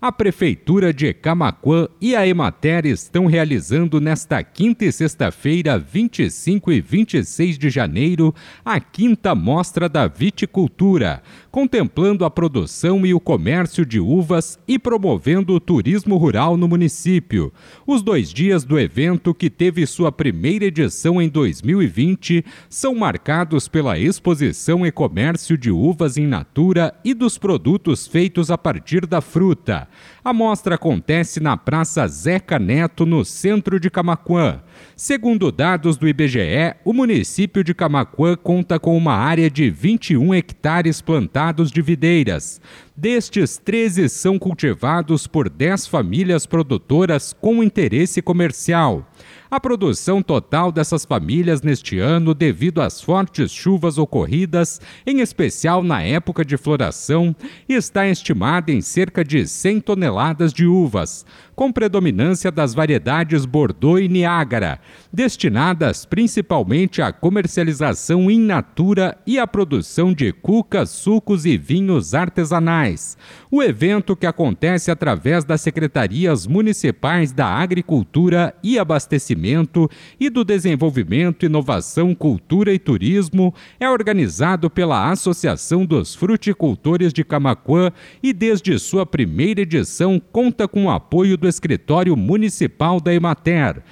a Prefeitura de Camaquã e a Emater estão realizando nesta quinta e sexta-feira, 25 e 26 de janeiro, a quinta Mostra da Viticultura, contemplando a produção e o comércio de uvas e promovendo o turismo rural no município. Os dois dias do evento, que teve sua primeira edição em 2020, são marcados pela exposição e comércio de uvas em natura e dos produtos feitos a partir da fruta. A mostra acontece na Praça Zeca Neto, no centro de Camaquã. Segundo dados do IBGE, o município de Camaquã conta com uma área de 21 hectares plantados de videiras. Destes, 13 são cultivados por 10 famílias produtoras com interesse comercial. A produção total dessas famílias neste ano, devido às fortes chuvas ocorridas, em especial na época de floração, está estimada em cerca de 100 toneladas de uvas, com predominância das variedades Bordeaux e Niágara, destinadas principalmente à comercialização in natura e à produção de cucas, sucos e vinhos artesanais. O evento, que acontece através das secretarias municipais da Agricultura e Abastecimento e do Desenvolvimento, Inovação, Cultura e Turismo, é organizado pela Associação dos Fruticultores de Camaquã e, desde sua primeira edição, conta com o apoio do Escritório Municipal da Emater,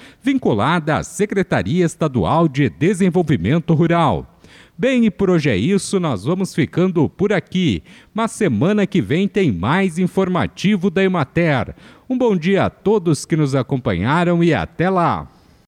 vinculada à Secretaria Estadual de Desenvolvimento Rural. Bem, e por hoje é isso, nós vamos ficando por aqui. Mas semana que vem tem mais informativo da Emater. Um bom dia a todos que nos acompanharam e até lá!